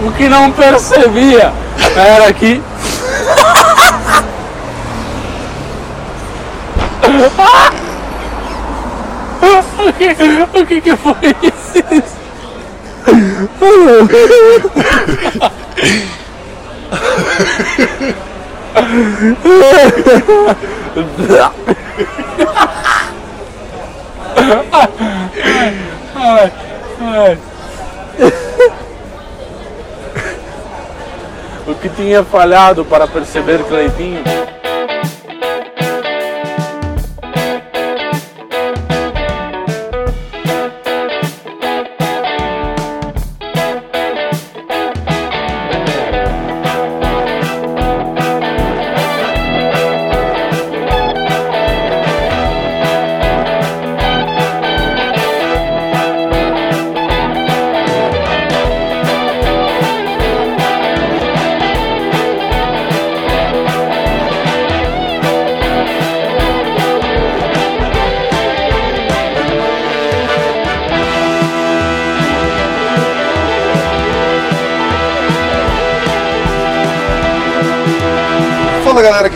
O que não percebia era que. o, que, o que que foi isso? Ai, ai. O que tinha falhado para perceber Cleitinho?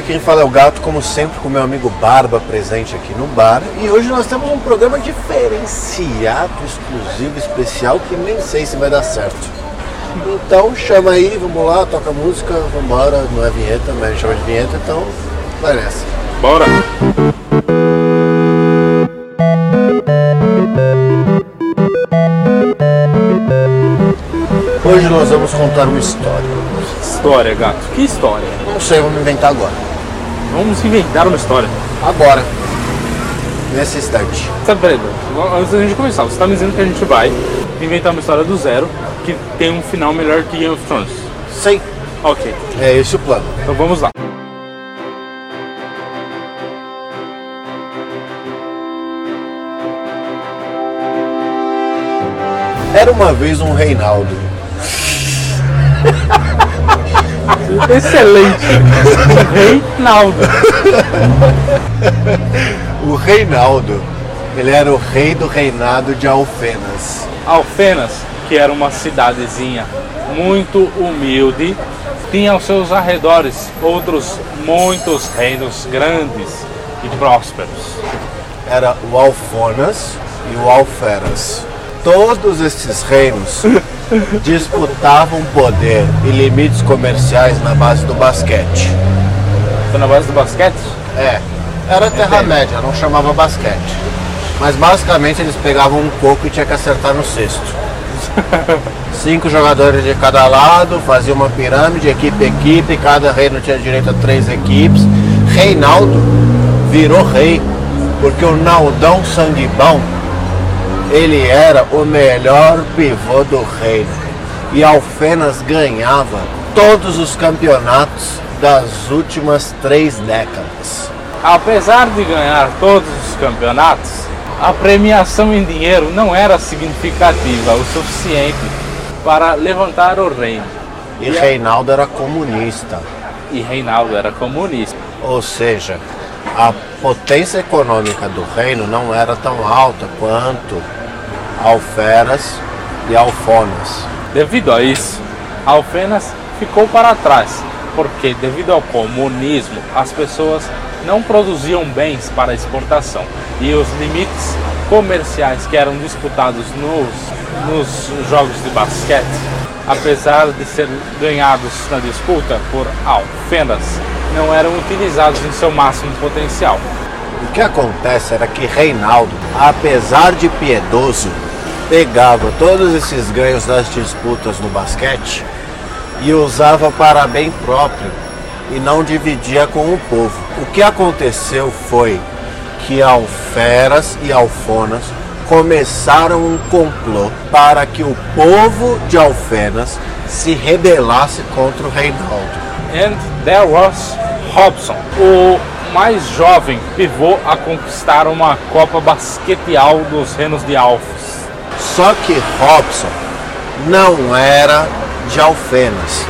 Quem fala é o Gato, como sempre com meu amigo Barba presente aqui no bar. E hoje nós temos um programa diferenciado, exclusivo, especial, que nem sei se vai dar certo. Então chama aí, vamos lá, toca música, vambora, não é vinheta, mas a gente chama de vinheta, então vai nessa. Bora! Hoje nós vamos contar uma história. História, gato. Que história? Não sei, vamos inventar agora. Vamos inventar uma história. Agora. Nesse instante. Sabe, peraí, antes da gente começar, você tá me dizendo que a gente vai inventar uma história do zero que tem um final melhor que Game of Thrones. Sei, Ok, é esse o plano. então vamos lá. Era uma vez um Reinaldo. Excelente! Reinaldo. O Reinaldo, ele era o rei do reinado de Alfenas. Alfenas, que era uma cidadezinha muito humilde, tinha aos seus arredores outros muitos reinos grandes e prósperos. Era o Alfonas e o Alferas. Todos esses reinos disputavam poder e limites comerciais na base do basquete. Foi na base do basquete? É, era Terra-média, não chamava basquete. Mas basicamente eles pegavam um coco e tinha que acertar no cesto. Cinco jogadores de cada lado, fazia uma pirâmide, equipe equipe, cada reino tinha direito a três equipes. Reinaldo virou rei, porque o Naldão Sanguibão, ele era o melhor pivô do reino. E Alfenas ganhava todos os campeonatos das últimas três décadas. Apesar de ganhar todos os campeonatos, a premiação em dinheiro não era significativa o suficiente para levantar o reino. E Reinaldo era comunista. E Reinaldo era comunista. Ou seja, a potência econômica do reino não era tão alta quanto Alferas e Alfonas. Devido a isso, Alfenas ficou para trás, porque devido ao comunismo, as pessoas não produziam bens para exportação e os limites comerciais que eram disputados nos, nos jogos de basquete, apesar de serem ganhados na disputa por Alfenas, não eram utilizados em seu máximo potencial. O que acontece era que Reinaldo, apesar de piedoso, pegava todos esses ganhos das disputas no basquete e usava para bem próprio e não dividia com o povo. O que aconteceu foi que Alferas e Alfonas começaram um complô para que o povo de Alfenas se rebelasse contra o Reinaldo. And there was Robson, o mais jovem pivô a conquistar uma Copa Basqueteal dos Reinos de Alfos. Só que Robson não era de Alfenas.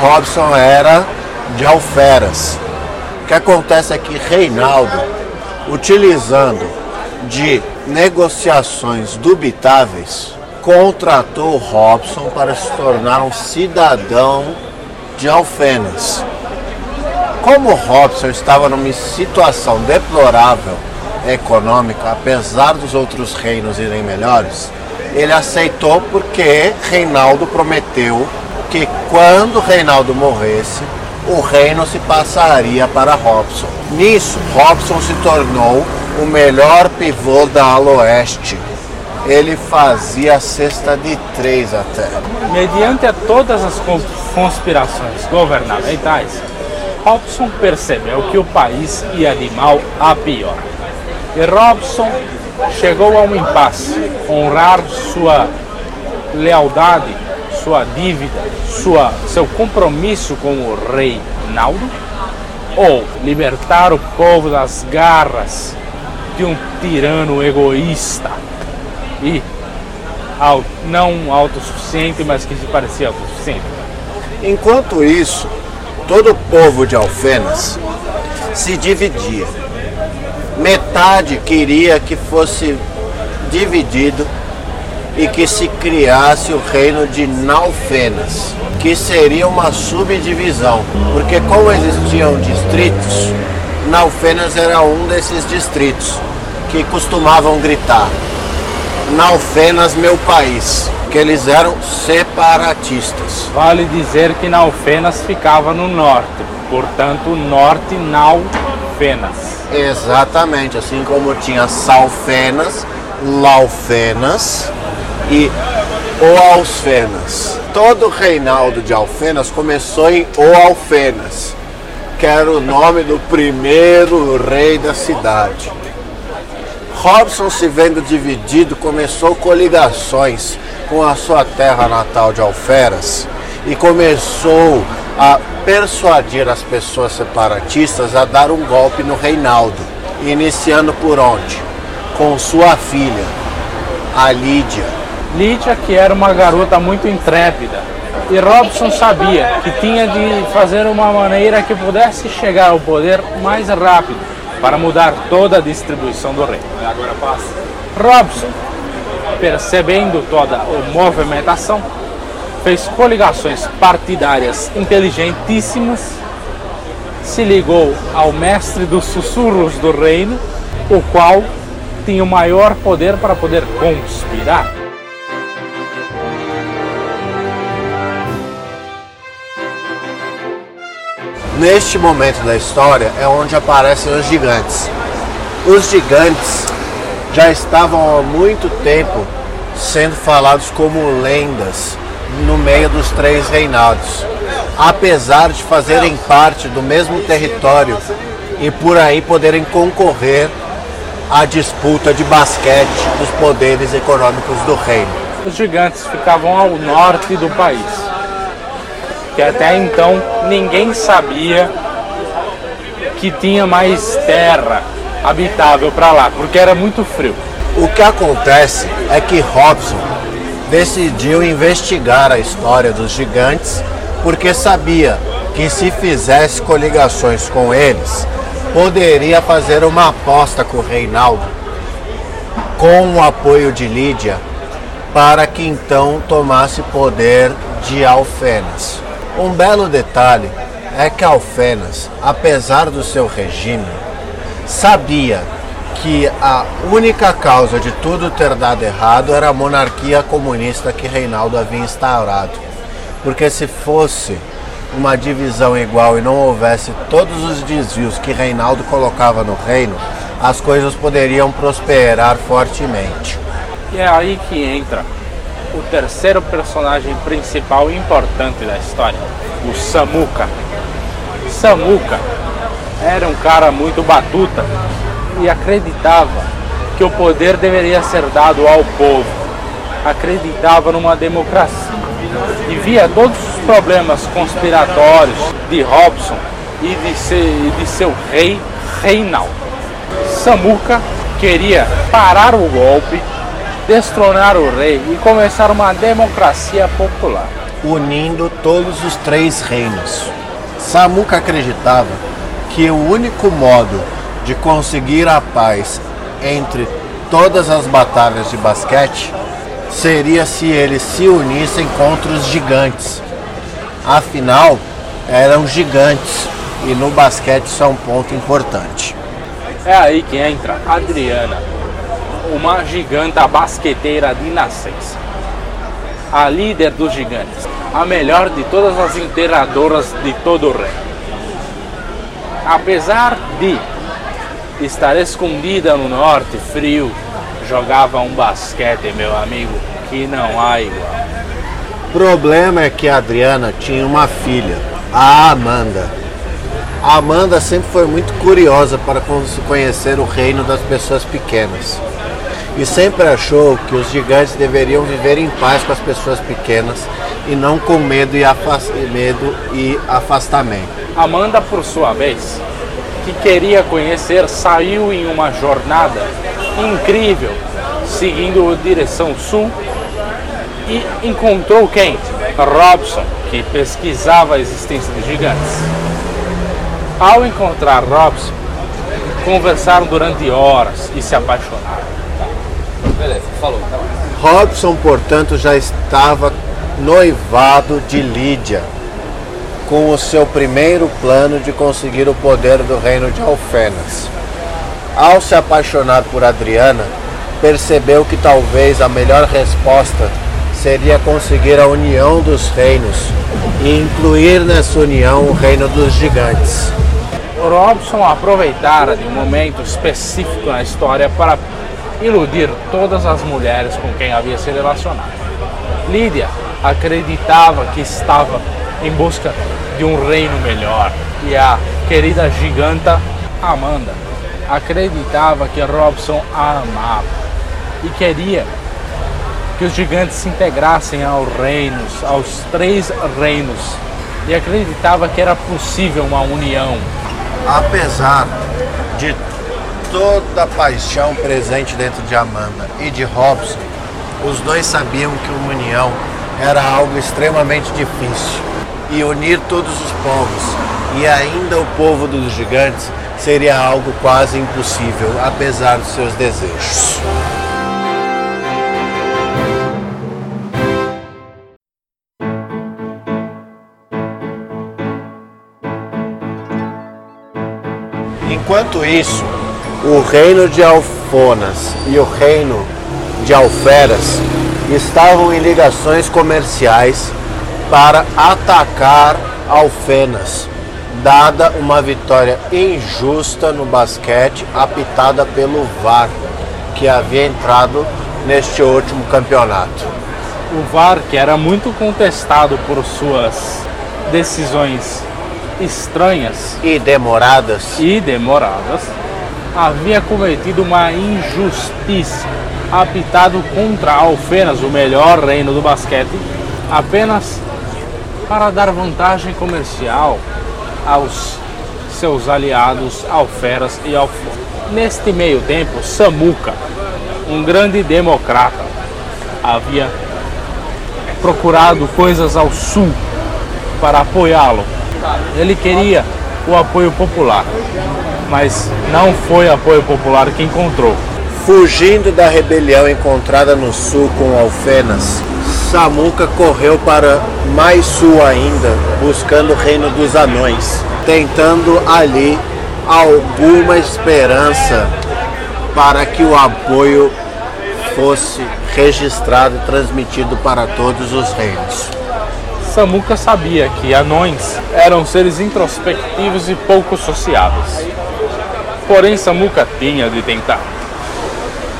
Robson era de Alferas. O que acontece é que Reinaldo, utilizando de negociações dubitáveis contratou Robson para se tornar um cidadão de Alfenas. Como Robson estava numa situação deplorável econômica, apesar dos outros reinos irem melhores, ele aceitou porque Reinaldo prometeu que quando Reinaldo morresse, o reino se passaria para Robson. Nisso, Robson se tornou o melhor pivô da ala oeste. Ele fazia a cesta de três até. Mediante todas as conspirações governamentais, Robson percebeu que o país ia de mal a pior. E Robson chegou a um impasse: honrar sua lealdade, sua dívida, sua, seu compromisso com o rei Naldo, ou libertar o povo das garras de um tirano egoísta e não autossuficiente, mas que se parecia autossuficiente. Enquanto isso, todo o povo de Alfenas se dividia. Metade queria que fosse dividido e que se criasse o reino de Naufenas, que seria uma subdivisão, porque como existiam distritos, Naufenas era um desses distritos que costumavam gritar: Naufenas, meu país, que eles eram separatistas. Vale dizer que Naufenas ficava no norte, portanto, norte Naufenas. Exatamente, assim como tinha Salfenas, Laufenas e O Alfenas. Todo o reinaldo de Alfenas começou em O Alfenas, que era o nome do primeiro rei da cidade. Robson, se vendo dividido, começou coligações com a sua terra natal de Alferas e começou a persuadir as pessoas separatistas a dar um golpe no Reinaldo, iniciando por onde? Com sua filha, a Lídia. Lídia, que era uma garota muito intrépida, e Robson sabia que tinha de fazer uma maneira que pudesse chegar ao poder mais rápido para mudar toda a distribuição do reino. Agora passa. Robson, percebendo toda a movimentação, fez coligações partidárias inteligentíssimas, se ligou ao mestre dos sussurros do reino, o qual tinha o maior poder para poder conspirar. Neste momento da história é onde aparecem os gigantes. Os gigantes já estavam há muito tempo sendo falados como lendas no meio dos três reinados, apesar de fazerem parte do mesmo território e por aí poderem concorrer à disputa de basquete dos poderes econômicos do reino. Os gigantes ficavam ao norte do país que até então ninguém sabia que tinha mais terra habitável para lá, porque era muito frio. O que acontece é que Robson decidiu investigar a história dos gigantes porque sabia que se fizesse coligações com eles, poderia fazer uma aposta com Reinaldo com o apoio de Lídia para que então tomasse poder de Alfenas. Um belo detalhe é que Alfenas, apesar do seu regime, sabia que a única causa de tudo ter dado errado era a monarquia comunista que Reinaldo havia instaurado. Porque se fosse uma divisão igual e não houvesse todos os desvios que Reinaldo colocava no reino, as coisas poderiam prosperar fortemente. E é aí que entra o terceiro personagem principal e importante da história, o Samuka. Samuka era um cara muito batuta e acreditava que o poder deveria ser dado ao povo. Acreditava numa democracia e via todos os problemas conspiratórios de Robson e de, ser, de seu rei Reinaldo. Samuka queria parar o golpe destronar o rei e começar uma democracia popular. Unindo todos os três reinos. Samuca acreditava que o único modo de conseguir a paz entre todas as batalhas de basquete seria se eles se unissem contra os gigantes. Afinal, eram gigantes e no basquete isso é um ponto importante. É aí que entra Adriana, uma giganta basqueteira de nascença. A líder dos gigantes, a melhor de todas as inteiradoras de todo o reino. Apesar de estar escondida no norte frio, jogava um basquete, meu amigo, que não há igual. O problema é que a Adriana tinha uma filha, a Amanda. A Amanda sempre foi muito curiosa para conhecer o reino das pessoas pequenas. E sempre achou que os gigantes deveriam viver em paz com as pessoas pequenas e não com medo e, medo e afastamento. Amanda, por sua vez, que queria conhecer, saiu em uma jornada incrível, seguindo direção sul e encontrou quem? Robson, que pesquisava a existência de gigantes. Ao encontrar Robson, conversaram durante horas e se apaixonaram. Beleza, falou. Tá Robson, portanto, já estava noivado de Lídia, com o seu primeiro plano de conseguir o poder do reino de Alfenas. Ao se apaixonar por Adriana, percebeu que talvez a melhor resposta seria conseguir a união dos reinos e incluir nessa união o reino dos gigantes. Robson aproveitara de um momento específico na história para iludir todas as mulheres com quem havia se relacionado. Lídia acreditava que estava em busca de um reino melhor e a querida giganta Amanda acreditava que Robson a amava e queria que os gigantes se integrassem aos reinos, aos três reinos, e acreditava que era possível uma união. Apesar de toda a paixão presente dentro de Amanda e de Robson, os dois sabiam que uma união era algo extremamente difícil. E unir todos os povos, e ainda o povo dos gigantes, seria algo quase impossível, apesar dos seus desejos. Enquanto isso, o reino de Alfonas e o reino de Alferas estavam em ligações comerciais para atacar Alfenas, dada uma vitória injusta no basquete apitada pelo VAR, que havia entrado neste último campeonato. O VAR, que era muito contestado por suas decisões estranhas e demoradas e demoradas, havia cometido uma injustiça, apitado contra Alfenas, o melhor reino do basquete, apenas para dar vantagem comercial aos seus aliados Alferas e Alfonas. Neste meio tempo, Samuca, um grande democrata, havia procurado coisas ao sul para apoiá-lo ele queria o apoio popular, mas não foi apoio popular que encontrou. Fugindo da rebelião encontrada no sul com Alfenas, Samuca correu para mais sul ainda, buscando o reino dos anões, tentando ali alguma esperança para que o apoio fosse registrado e transmitido para todos os reinos. Samuca sabia que anões eram seres introspectivos e pouco sociáveis. Porém, Samuca tinha de tentar.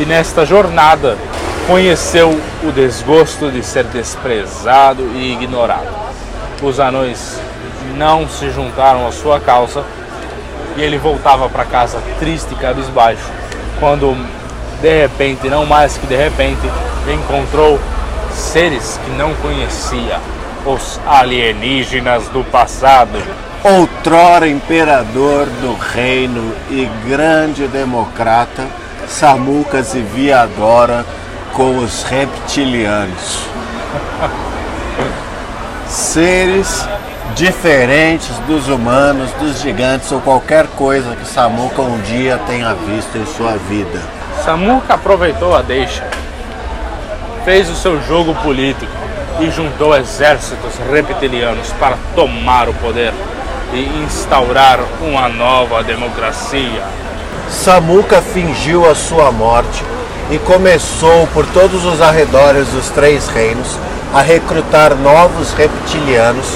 E nesta jornada conheceu o desgosto de ser desprezado e ignorado. Os anões não se juntaram à sua causa e ele voltava para casa triste e cabisbaixo, quando de repente, não mais que de repente, encontrou seres que não conhecia os alienígenas do passado. Outrora imperador do reino e grande democrata, Samuca se via agora com os reptilianos. Seres diferentes dos humanos, dos gigantes ou qualquer coisa que Samuca um dia tenha visto em sua vida. Samuca aproveitou a deixa. fez o seu jogo político e juntou exércitos reptilianos para tomar o poder e instaurar uma nova democracia. Samuka fingiu a sua morte e começou por todos os arredores dos Três Reinos a recrutar novos reptilianos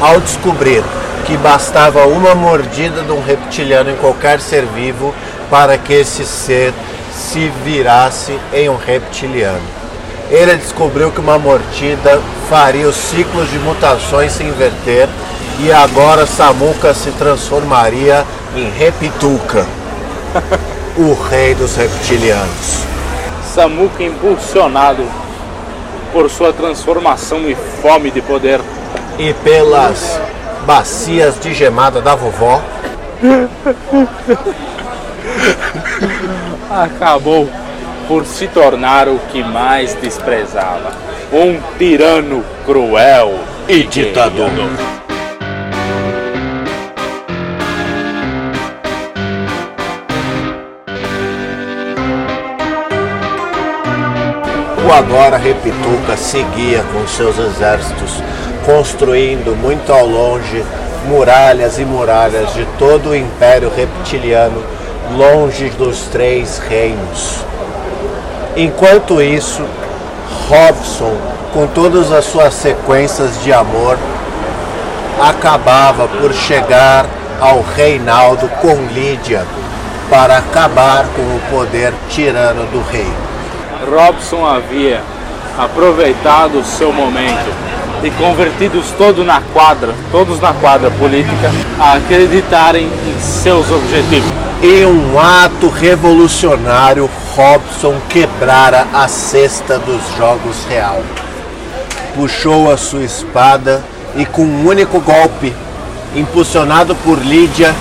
ao descobrir que bastava uma mordida de um reptiliano em qualquer ser vivo para que esse ser se virasse em um reptiliano. Ele descobriu que uma mordida faria os ciclos de mutações se inverter e agora Samuka se transformaria em Reptuka, o rei dos reptilianos. Samuka impulsionado por sua transformação e fome de poder. E pelas bacias de gemada da vovó. Acabou por se tornar o que mais desprezava, um tirano cruel e ditador. Agora Repituca seguia com seus exércitos, construindo muito ao longe muralhas e muralhas de todo o Império Reptiliano, longe dos três reinos. Enquanto isso, Robson, com todas as suas sequências de amor, acabava por chegar ao Reinaldo com Lídia para acabar com o poder tirano do rei. Robson havia aproveitado o seu momento e convertidos todos na quadra, todos na quadra política, a acreditarem em seus objetivos. Em um ato revolucionário, Robson quebrara a cesta dos jogos real. Puxou a sua espada e com um único golpe, impulsionado por Lídia,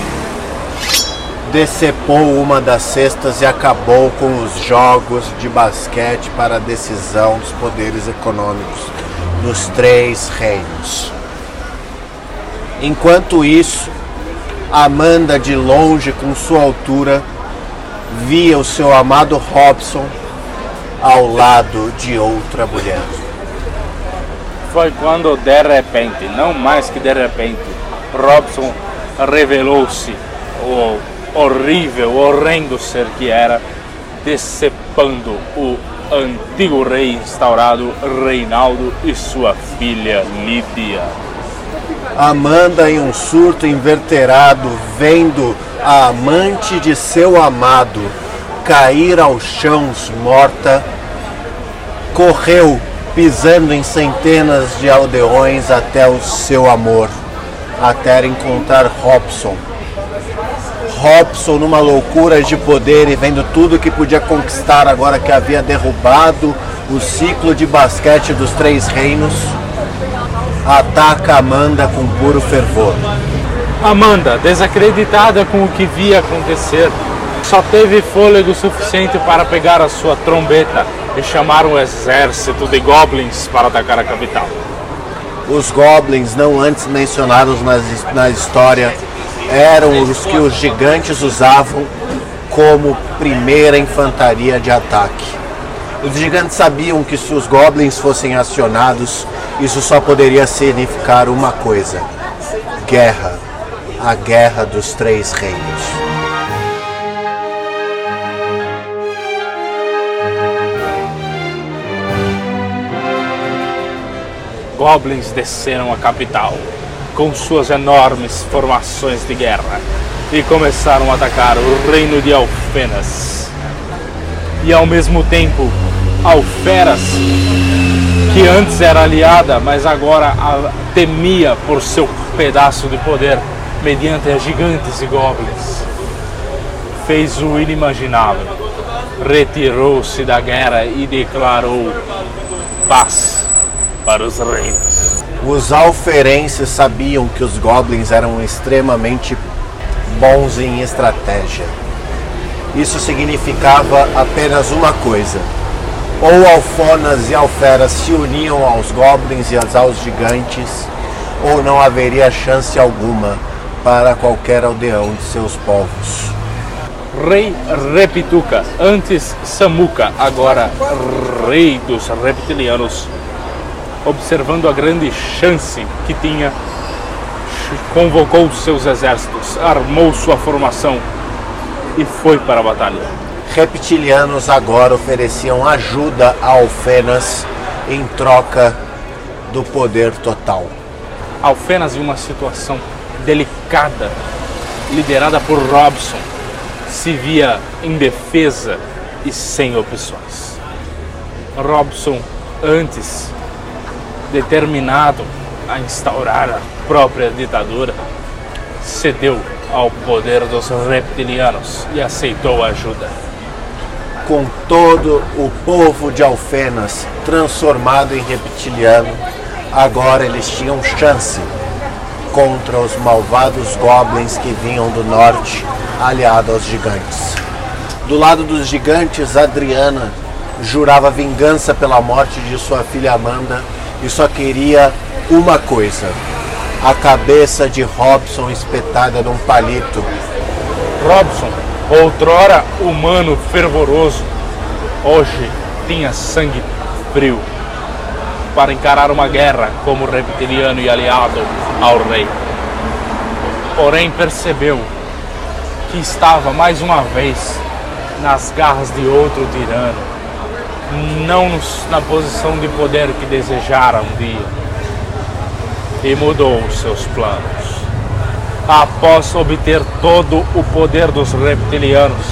decepou uma das cestas e acabou com os jogos de basquete para a decisão dos poderes econômicos nos três reinos. Enquanto isso, Amanda de longe com sua altura via o seu amado Robson ao lado de outra mulher. Foi quando de repente, não mais que de repente, Robson revelou-se o horrível, horrendo ser que era, decepando o antigo rei instaurado Reinaldo e sua filha Lídia. Amanda, em um surto inverterado, vendo a amante de seu amado cair aos chãos morta, correu pisando em centenas de aldeões até o seu amor, até encontrar Robson Robson numa loucura de poder e vendo tudo que podia conquistar agora que havia derrubado o ciclo de basquete dos três reinos, ataca Amanda com puro fervor. Amanda, desacreditada com o que via acontecer, só teve fôlego suficiente para pegar a sua trombeta e chamar um exército de goblins para atacar a capital. Os goblins, não antes mencionados na, na história, eram os que os gigantes usavam como primeira infantaria de ataque. Os gigantes sabiam que se os goblins fossem acionados, isso só poderia significar uma coisa: guerra. A guerra dos três reinos. Goblins desceram a capital com suas enormes formações de guerra e começaram a atacar o reino de Alfenas. E ao mesmo tempo, Alferas, que antes era aliada, mas agora temia por seu pedaço de poder mediante as gigantes e goblins, fez o inimaginável. Retirou-se da guerra e declarou paz para os reinos. Os alferenses sabiam que os goblins eram extremamente bons em estratégia. Isso significava apenas uma coisa: ou alfonas e alferas se uniam aos goblins e aos gigantes, ou não haveria chance alguma para qualquer aldeão de seus povos. Rei Repituca, antes Samuca, agora rei dos reptilianos, observando a grande chance que tinha, convocou seus exércitos, armou sua formação e foi para a batalha. Reptilianos agora ofereciam ajuda a Alfenas em troca do poder total. Alfenas em uma situação delicada, liderada por Robson, se via indefesa e sem opções. Robson, antes determinado a instaurar a própria ditadura, cedeu ao poder dos reptilianos e aceitou ajuda. Com todo o povo de Alfenas transformado em reptiliano, agora eles tinham chance contra os malvados goblins que vinham do norte, aliado aos gigantes. Do lado dos gigantes, Adriana jurava vingança pela morte de sua filha Amanda e só queria uma coisa: a cabeça de Robson espetada num palito. Robson, outrora humano fervoroso, hoje tinha sangue frio para encarar uma guerra como reptiliano e aliado ao rei. Porém, percebeu que estava mais uma vez nas garras de outro tirano, não na posição de poder que desejara um dia e mudou os seus planos. Após obter todo o poder dos reptilianos,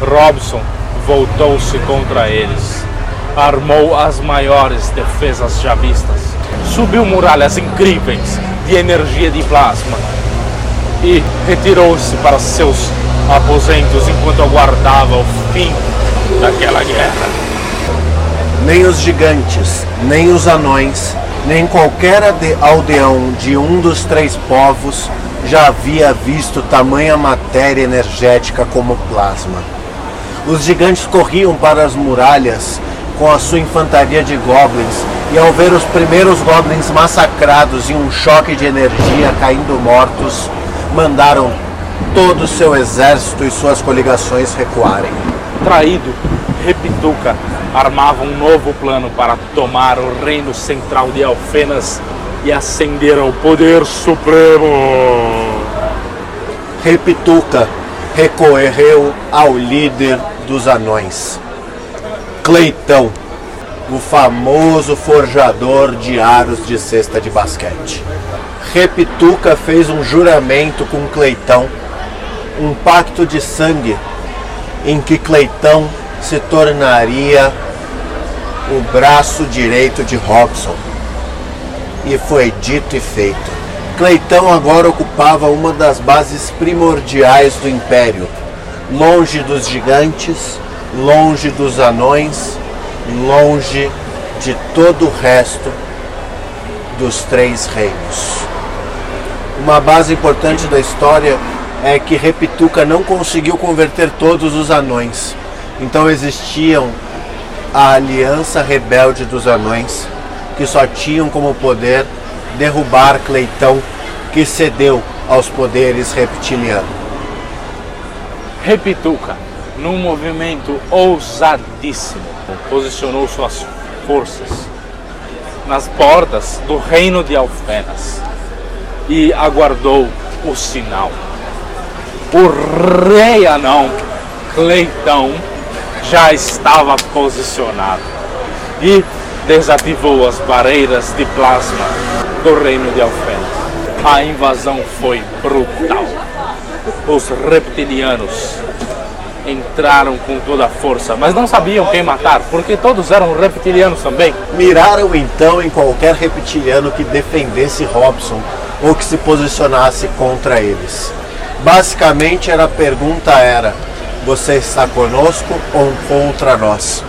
Robson voltou-se contra eles, armou as maiores defesas já vistas, subiu muralhas incríveis de energia de plasma e retirou-se para seus aposentos enquanto aguardava o fim daquela guerra. Nem os gigantes, nem os anões nem qualquer aldeão de um dos três povos já havia visto tamanha matéria energética como plasma. Os gigantes corriam para as muralhas com a sua infantaria de goblins e ao ver os primeiros goblins massacrados em um choque de energia caindo mortos, mandaram todo o seu exército e suas coligações recuarem. Traído, Repituca armava um novo plano para tomar o reino central de Alfenas e ascender ao poder supremo. Repituca recorreu ao líder dos anões, Cleitão, o famoso forjador de aros de cesta de basquete. Repituca fez um juramento com Cleitão, um pacto de sangue em que Cleitão se tornaria o braço direito de Robson. E foi dito e feito. Cleitão agora ocupava uma das bases primordiais do império, longe dos gigantes, longe dos anões, longe de todo o resto dos três reinos. Uma base importante da história é que Repituca não conseguiu converter todos os anões. Então existiam a aliança rebelde dos anões, que só tinham como poder derrubar Cleitão, que cedeu aos poderes reptilianos. Repituca, num movimento ousadíssimo, posicionou suas forças nas portas do reino de Alfenas e aguardou o sinal. O rei anão Cleitão já estava posicionado e desativou as barreiras de plasma do reino de Alfenas. A invasão foi brutal. Os reptilianos entraram com toda a força, mas não sabiam quem matar, porque todos eram reptilianos também. Miraram então em qualquer reptiliano que defendesse Robson ou que se posicionasse contra eles. Basicamente era a pergunta era: você está conosco ou contra nós?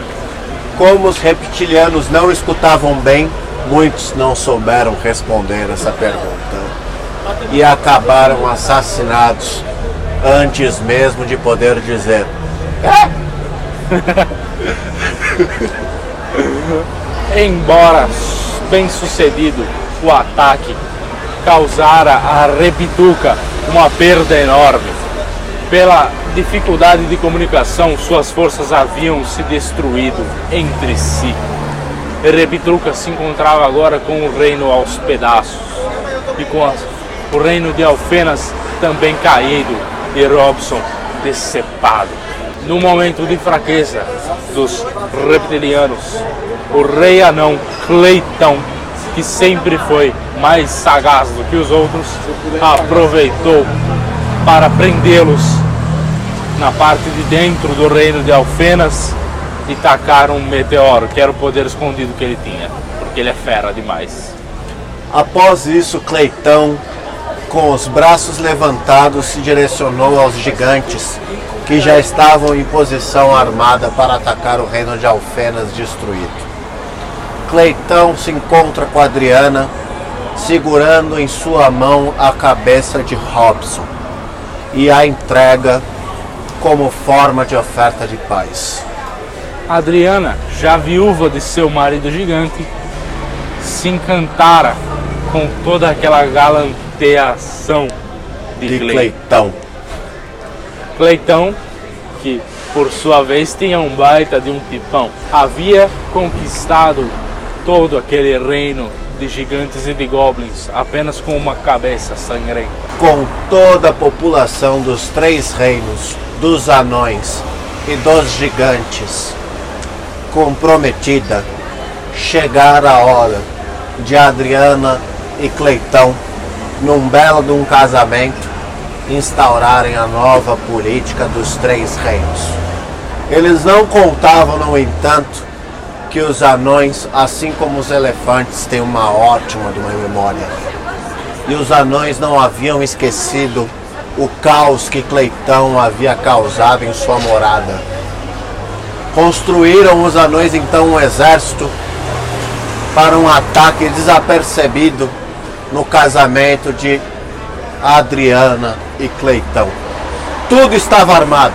Como os reptilianos não escutavam bem, muitos não souberam responder essa pergunta e acabaram assassinados antes mesmo de poder dizer. É. Embora bem sucedido o ataque causara a Repituca uma perda enorme pela dificuldade de comunicação, suas forças haviam se destruído entre si. Repitruca se encontrava agora com o reino aos pedaços e com as, o reino de Alfenas também caído e Robson decepado. No momento de fraqueza dos reptilianos, o rei anão Cleitão, que sempre foi mais sagaz do que os outros, aproveitou para prendê-los na parte de dentro do reino de Alfenas e tacar um meteoro, que era o poder escondido que ele tinha, porque ele é fera demais. Após isso, Cleitão, com os braços levantados, se direcionou aos gigantes que já estavam em posição armada para atacar o reino de Alfenas destruído. Cleitão se encontra com Adriana, segurando em sua mão a cabeça de Robson e a entrega como forma de oferta de paz. Adriana, já viúva de seu marido gigante, se encantara com toda aquela galanteação de, De Cleitão. Cleitão. Que por sua vez tinha um baita de um tipão, havia conquistado todo aquele reino de gigantes e de goblins apenas com uma cabeça sangrenta. com toda a população dos três reinos, dos anões e dos gigantes comprometida, chegar a hora de Adriana e Cleitão, num belo de um casamento, instaurarem a nova política dos três reinos. Eles não contavam, no entanto, que os anões, assim como os elefantes, têm uma ótima de uma memória. E os anões não haviam esquecido o caos que Cleitão havia causado em sua morada. Construíram os anões então um exército para um ataque desapercebido no casamento de Adriana e Cleitão. Tudo estava armado.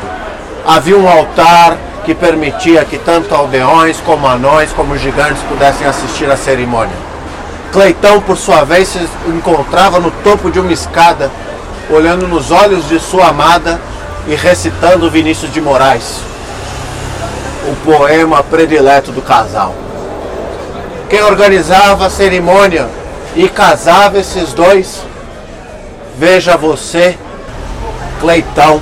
Havia um altar que permitia que tanto aldeões como anões como gigantes pudessem assistir à cerimônia. Cleitão, por sua vez, se encontrava no topo de uma escada, olhando nos olhos de sua amada e recitando Vinícius de Moraes, o poema predileto do casal. Quem organizava a cerimônia e casava esses dois, veja você, Cleitão,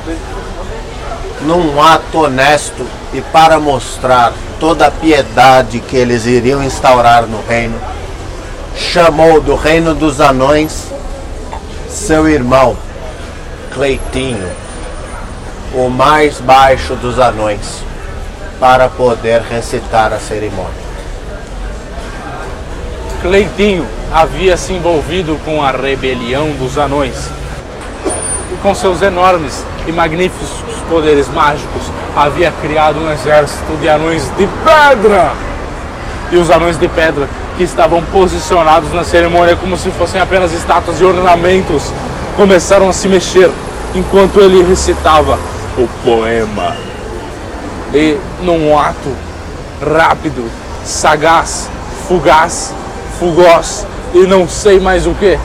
num ato honesto e para mostrar toda a piedade que eles iriam instaurar no reino, chamou do reino dos anões seu irmão, Cleitinho, o mais baixo dos anões, para poder recitar a cerimônia. Cleitinho havia se envolvido com a rebelião dos anões com seus enormes e magníficos poderes mágicos havia criado um exército de anões de pedra. E os anões de pedra que estavam posicionados na cerimônia como se fossem apenas estátuas e ornamentos começaram a se mexer enquanto ele recitava o poema. E num ato rápido, sagaz, fugaz, fugaz e não sei mais o que,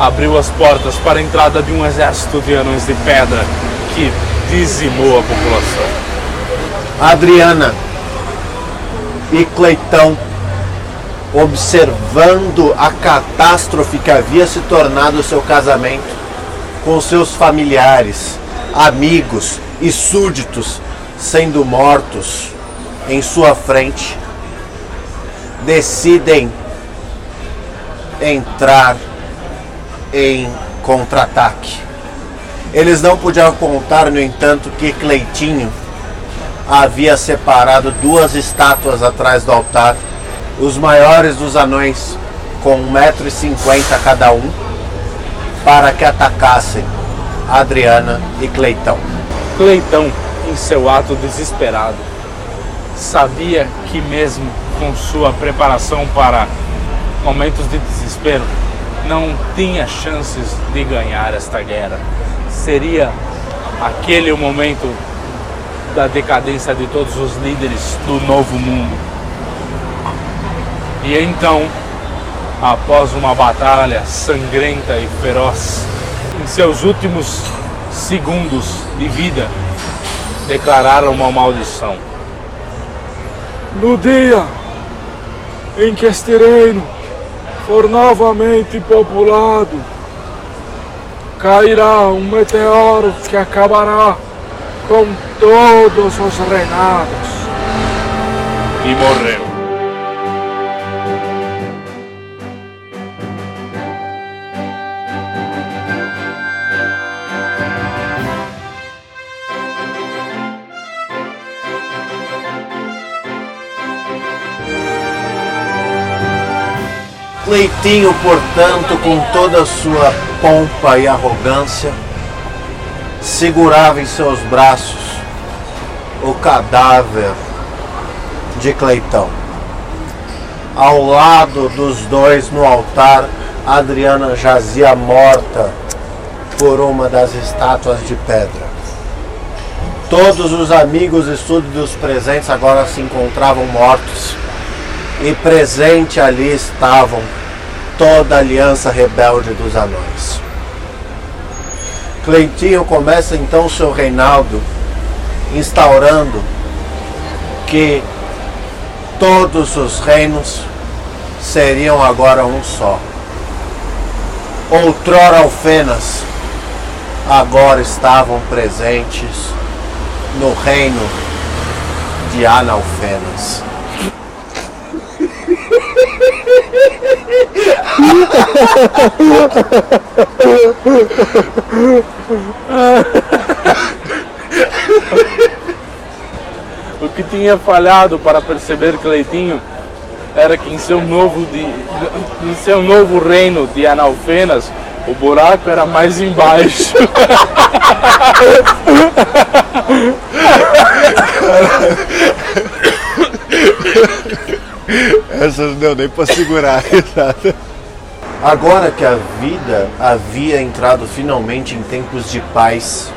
abriu as portas para a entrada de um exército de anões de pedra que dizimou a população. Adriana e Cleitão, observando a catástrofe que havia se tornado o seu casamento, com seus familiares, amigos e súditos sendo mortos em sua frente, decidem entrar em contra-ataque. Eles não podiam contar, no entanto, que Cleitinho havia separado duas estátuas atrás do altar, os maiores dos anões, com 1,50m cada um, para que atacassem Adriana e Cleitão. Cleitão, em seu ato desesperado, sabia que mesmo com sua preparação para momentos de desespero, não tinha chances de ganhar esta guerra. Seria aquele o momento da decadência de todos os líderes do novo mundo. E então, após uma batalha sangrenta e feroz, em seus últimos segundos de vida, declararam uma maldição. No dia em que este reino for novamente populado, cairá um meteoro que acabará com todos os reinados. E morreu. Cleitinho, portanto, com toda a sua pompa e arrogância, segurava em seus braços o cadáver de Cleitão. Ao lado dos dois no altar, Adriana jazia morta por uma das estátuas de pedra. Todos os amigos e súditos presentes agora se encontravam mortos. E presente ali estavam toda a aliança rebelde dos anões. Cleitinho começa então seu reinado instaurando que todos os reinos seriam agora um só. Outrora Alfenas agora estavam presentes no reino de Analfenas. O que tinha falhado para perceber Cleitinho era que em seu novo, de, em seu novo reino de Analfenas, o buraco era mais embaixo. Essa não deu nem para segurar. Agora que a vida havia entrado finalmente em tempos de paz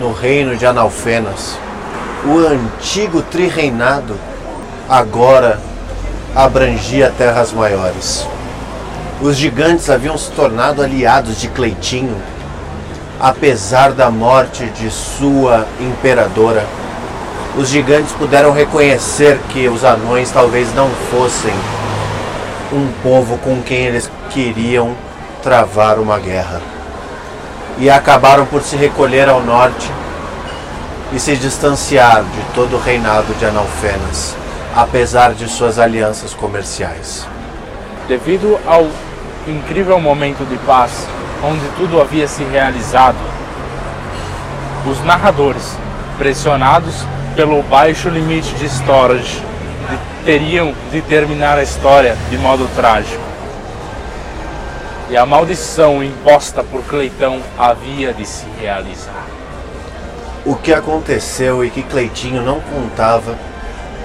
no reino de Analfenas, o antigo trirreinado agora abrangia terras maiores. Os gigantes haviam se tornado aliados de Cleitinho, apesar da morte de sua imperadora. Os gigantes puderam reconhecer que os anões talvez não fossem um povo com quem eles queriam travar uma guerra. E acabaram por se recolher ao norte e se distanciar de todo o reinado de Analfenas, apesar de suas alianças comerciais. Devido ao incrível momento de paz onde tudo havia se realizado, os narradores, pressionados pelo baixo limite de storage, teriam de terminar a história de modo trágico. E a maldição imposta por Cleitão havia de se realizar. O que aconteceu e que Cleitinho não contava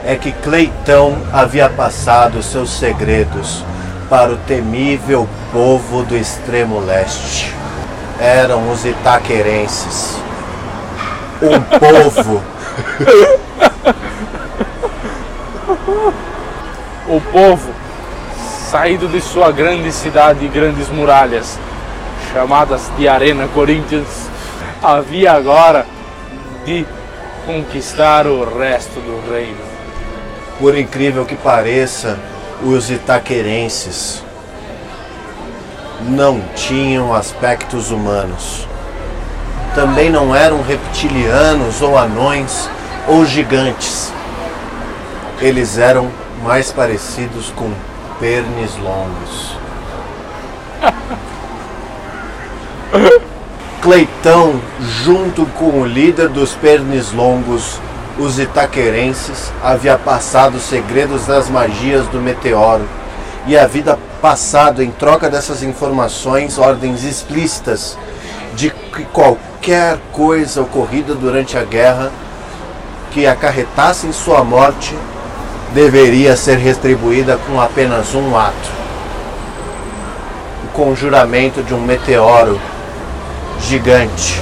é que Cleitão havia passado seus segredos para o temível povo do extremo leste. Eram os itaquerenses. Um povo. o povo, saído de sua grande cidade e grandes muralhas, chamadas de Arena Corinthians, havia agora de conquistar o resto do reino. Por incrível que pareça, os itaquerenses não tinham aspectos humanos. Também não eram reptilianos ou anões ou gigantes. Eles eram mais parecidos com pernes longos. Cleitão, junto com o líder dos pernes longos, os itaquerenses, havia passado os segredos das magias do meteoro e havia passado em troca dessas informações ordens explícitas de que qualquer coisa ocorrida durante a guerra que acarretasse em sua morte deveria ser retribuída com apenas um ato: o conjuramento de um meteoro gigante.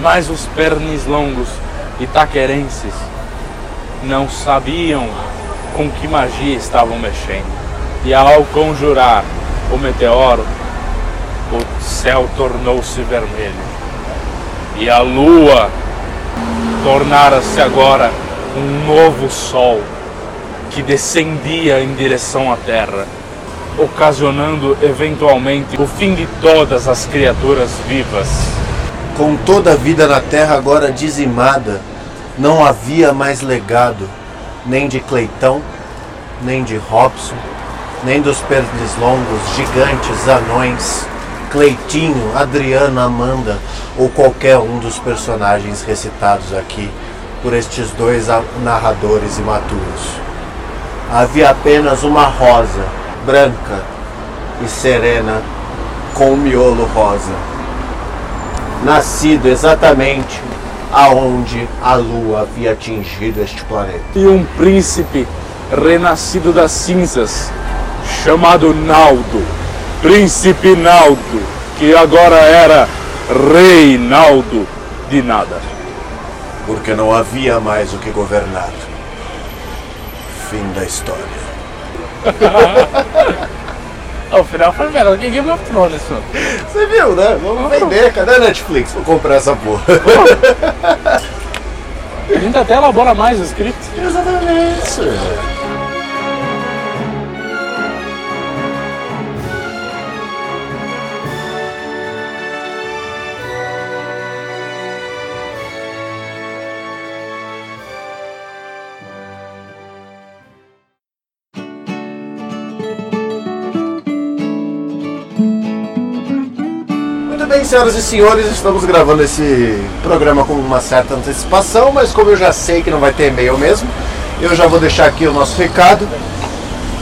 Mas os pernis longos itaquerenses não sabiam com que magia estavam mexendo. E ao conjurar o meteoro, o céu tornou-se vermelho. E a lua tornara-se agora um novo sol que descendia em direção à terra, ocasionando eventualmente o fim de todas as criaturas vivas. Com toda a vida na Terra agora dizimada, não havia mais legado, nem de Cleitão, nem de Robson, nem dos pernilongos, gigantes, anões, Cleitinho, Adriana, Amanda ou qualquer um dos personagens recitados aqui por estes dois narradores imaturos. Havia apenas uma rosa, branca e serena, com o miolo rosa, nascido exatamente aonde a lua havia atingido este planeta. E um príncipe renascido das cinzas, chamado Naldo, príncipe Naldo, que agora era rei Naldo de nada. Porque não havia mais o que governar. Fim da história. o final foi melhor que Game of Thrones. Você viu, né? Vamos vender. Cadê a Netflix? Vou comprar essa porra. Ainda até elabora mais o script. Exatamente. Bem, senhoras e senhores, estamos gravando esse programa com uma certa antecipação, mas como eu já sei que não vai ter e-mail mesmo, eu já vou deixar aqui o nosso recado.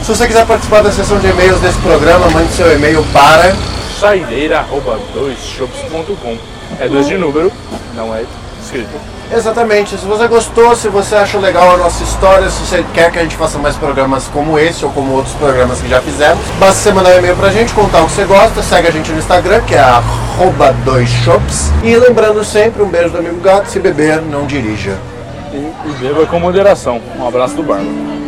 Se você quiser participar da sessão de e-mails desse programa, mande seu e-mail para saideira.doisshops.com É dois de número, não é escrito. Exatamente. Se você gostou, se você achou legal a nossa história, se você quer que a gente faça mais programas como esse ou como outros programas que já fizemos, basta você mandar um e-mail pra gente, contar o que você gosta, segue a gente no Instagram, que é arroba doisshops. E lembrando sempre, um beijo do amigo gato, se beber, não dirija. E, e beba com moderação. Um abraço do Barba.